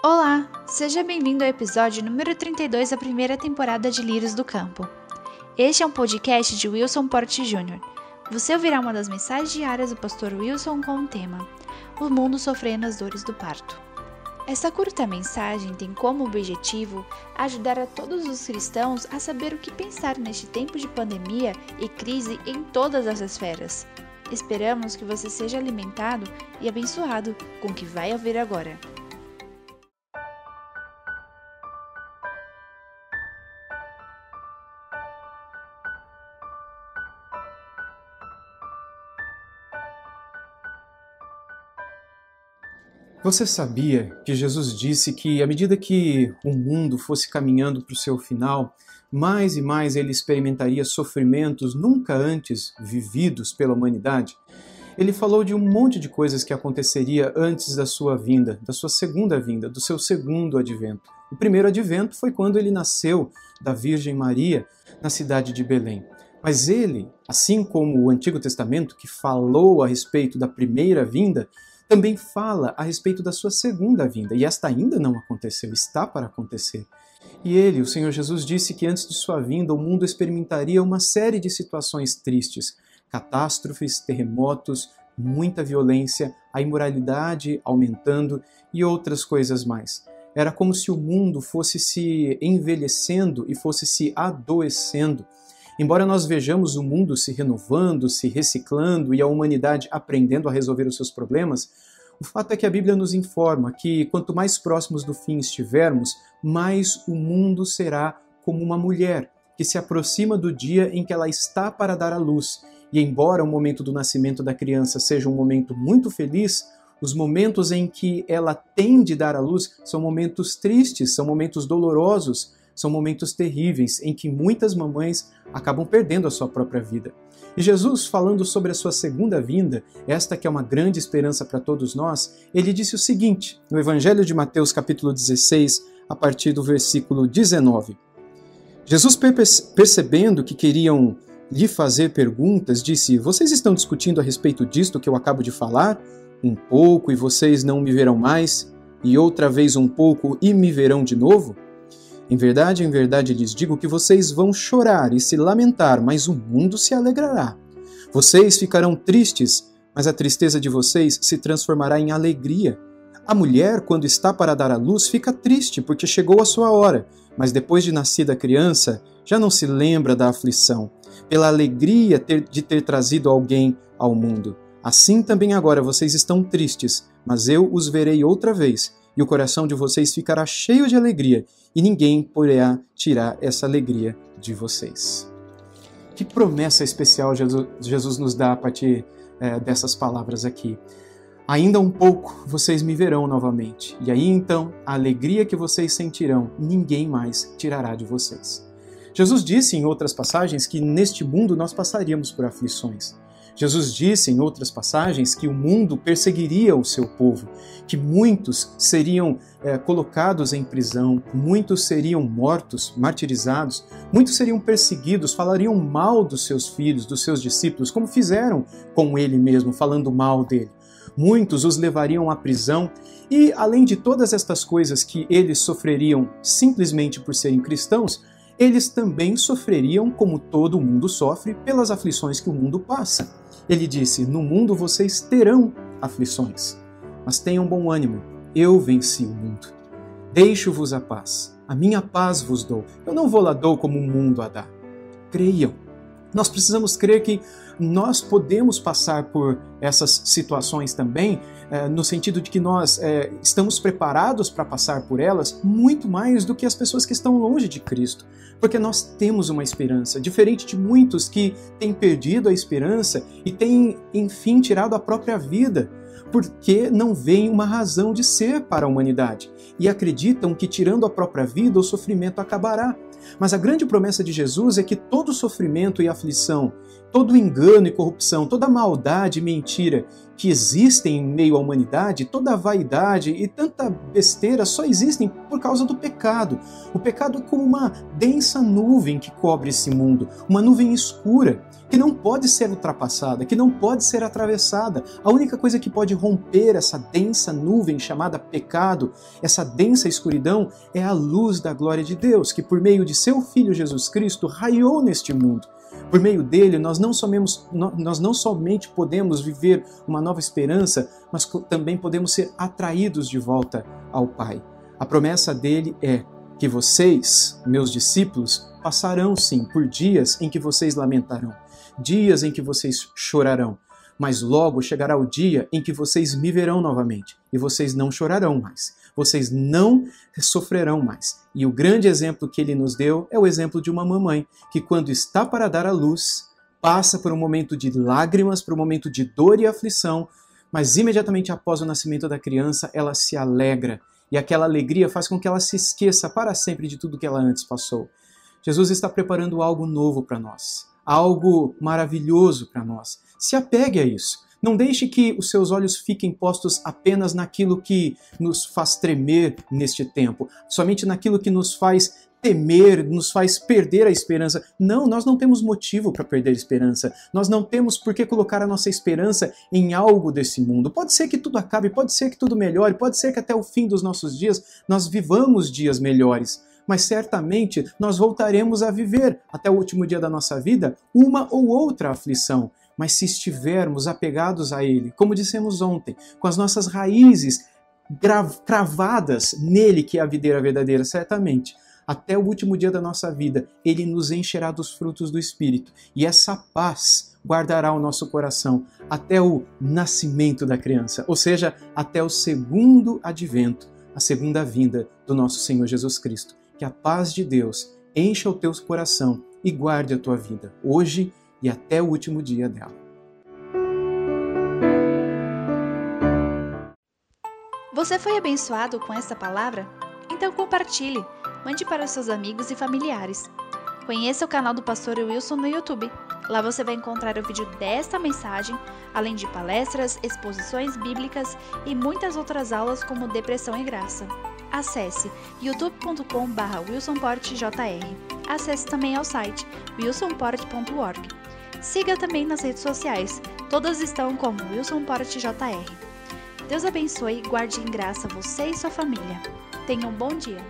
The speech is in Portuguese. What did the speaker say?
Olá, seja bem-vindo ao episódio número 32 da primeira temporada de Lírios do Campo. Este é um podcast de Wilson Porte Jr. Você ouvirá uma das mensagens diárias do pastor Wilson com o tema O mundo sofrendo as dores do parto. Esta curta mensagem tem como objetivo ajudar a todos os cristãos a saber o que pensar neste tempo de pandemia e crise em todas as esferas. Esperamos que você seja alimentado e abençoado com o que vai ouvir agora. Você sabia que Jesus disse que, à medida que o mundo fosse caminhando para o seu final, mais e mais ele experimentaria sofrimentos nunca antes vividos pela humanidade? Ele falou de um monte de coisas que aconteceria antes da sua vinda, da sua segunda vinda, do seu segundo advento. O primeiro advento foi quando ele nasceu da Virgem Maria na cidade de Belém. Mas ele, assim como o Antigo Testamento, que falou a respeito da primeira vinda, também fala a respeito da sua segunda vinda, e esta ainda não aconteceu, está para acontecer. E ele, o Senhor Jesus, disse que antes de sua vinda o mundo experimentaria uma série de situações tristes, catástrofes, terremotos, muita violência, a imoralidade aumentando e outras coisas mais. Era como se o mundo fosse se envelhecendo e fosse se adoecendo Embora nós vejamos o mundo se renovando, se reciclando e a humanidade aprendendo a resolver os seus problemas, o fato é que a Bíblia nos informa que quanto mais próximos do fim estivermos, mais o mundo será como uma mulher que se aproxima do dia em que ela está para dar à luz. E embora o momento do nascimento da criança seja um momento muito feliz, os momentos em que ela tem de dar à luz são momentos tristes, são momentos dolorosos, são momentos terríveis em que muitas mamães acabam perdendo a sua própria vida. E Jesus, falando sobre a sua segunda vinda, esta que é uma grande esperança para todos nós, ele disse o seguinte, no Evangelho de Mateus, capítulo 16, a partir do versículo 19. Jesus, percebendo que queriam lhe fazer perguntas, disse: Vocês estão discutindo a respeito disto que eu acabo de falar? Um pouco e vocês não me verão mais, e outra vez um pouco e me verão de novo? Em verdade, em verdade lhes digo que vocês vão chorar e se lamentar, mas o mundo se alegrará. Vocês ficarão tristes, mas a tristeza de vocês se transformará em alegria. A mulher, quando está para dar à luz, fica triste porque chegou a sua hora, mas depois de nascida a criança, já não se lembra da aflição, pela alegria de ter trazido alguém ao mundo. Assim também agora vocês estão tristes, mas eu os verei outra vez e o coração de vocês ficará cheio de alegria, e ninguém poderá tirar essa alegria de vocês. Que promessa especial Jesus nos dá a partir é, dessas palavras aqui. Ainda um pouco vocês me verão novamente, e aí então a alegria que vocês sentirão, ninguém mais tirará de vocês. Jesus disse em outras passagens que neste mundo nós passaríamos por aflições. Jesus disse em outras passagens que o mundo perseguiria o seu povo, que muitos seriam é, colocados em prisão, muitos seriam mortos, martirizados, muitos seriam perseguidos, falariam mal dos seus filhos, dos seus discípulos, como fizeram com ele mesmo, falando mal dele. Muitos os levariam à prisão e, além de todas estas coisas que eles sofreriam simplesmente por serem cristãos, eles também sofreriam, como todo mundo sofre, pelas aflições que o mundo passa. Ele disse: No mundo vocês terão aflições, mas tenham bom ânimo, eu venci o mundo. Deixo-vos a paz, a minha paz vos dou. Eu não vou lá dou como o mundo a dá. Creiam. Nós precisamos crer que nós podemos passar por essas situações também, eh, no sentido de que nós eh, estamos preparados para passar por elas muito mais do que as pessoas que estão longe de Cristo. Porque nós temos uma esperança, diferente de muitos que têm perdido a esperança e têm, enfim, tirado a própria vida, porque não veem uma razão de ser para a humanidade e acreditam que, tirando a própria vida, o sofrimento acabará. Mas a grande promessa de Jesus é que todo sofrimento e aflição, todo engano e corrupção, toda maldade e mentira que existem em meio à humanidade, toda a vaidade e tanta besteira só existem por causa do pecado. O pecado é como uma densa nuvem que cobre esse mundo, uma nuvem escura que não pode ser ultrapassada, que não pode ser atravessada. A única coisa que pode romper essa densa nuvem chamada pecado, essa densa escuridão, é a luz da glória de Deus, que por meio de seu Filho Jesus Cristo raiou neste mundo. Por meio dele, nós não, somemos, nós não somente podemos viver uma nova esperança, mas também podemos ser atraídos de volta ao Pai. A promessa dele é que vocês, meus discípulos, passarão sim por dias em que vocês lamentarão, dias em que vocês chorarão, mas logo chegará o dia em que vocês me verão novamente e vocês não chorarão mais, vocês não sofrerão mais. E o grande exemplo que ele nos deu é o exemplo de uma mamãe que, quando está para dar à luz, passa por um momento de lágrimas, por um momento de dor e aflição, mas imediatamente após o nascimento da criança, ela se alegra e aquela alegria faz com que ela se esqueça para sempre de tudo que ela antes passou. Jesus está preparando algo novo para nós, algo maravilhoso para nós. Se apegue a isso. Não deixe que os seus olhos fiquem postos apenas naquilo que nos faz tremer neste tempo, somente naquilo que nos faz temer, nos faz perder a esperança. Não, nós não temos motivo para perder a esperança. Nós não temos por que colocar a nossa esperança em algo desse mundo. Pode ser que tudo acabe, pode ser que tudo melhore, pode ser que até o fim dos nossos dias nós vivamos dias melhores. Mas certamente nós voltaremos a viver até o último dia da nossa vida uma ou outra aflição. Mas se estivermos apegados a Ele, como dissemos ontem, com as nossas raízes cravadas nele, que é a videira verdadeira, certamente até o último dia da nossa vida, ele nos encherá dos frutos do Espírito. E essa paz guardará o nosso coração até o nascimento da criança, ou seja, até o segundo advento, a segunda vinda do nosso Senhor Jesus Cristo. Que a paz de Deus encha o teu coração e guarde a tua vida, hoje e até o último dia dela. Você foi abençoado com esta palavra? Então compartilhe mande para seus amigos e familiares. Conheça o canal do Pastor Wilson no YouTube. Lá você vai encontrar o vídeo desta mensagem, além de palestras, exposições bíblicas e muitas outras aulas como Depressão e Graça. Acesse youtube.com.br wilsonportjr. Acesse também ao site wilsonport.org. Siga também nas redes sociais, todas estão como wilsonportjr. Deus abençoe e guarde em graça você e sua família. Tenha um bom dia.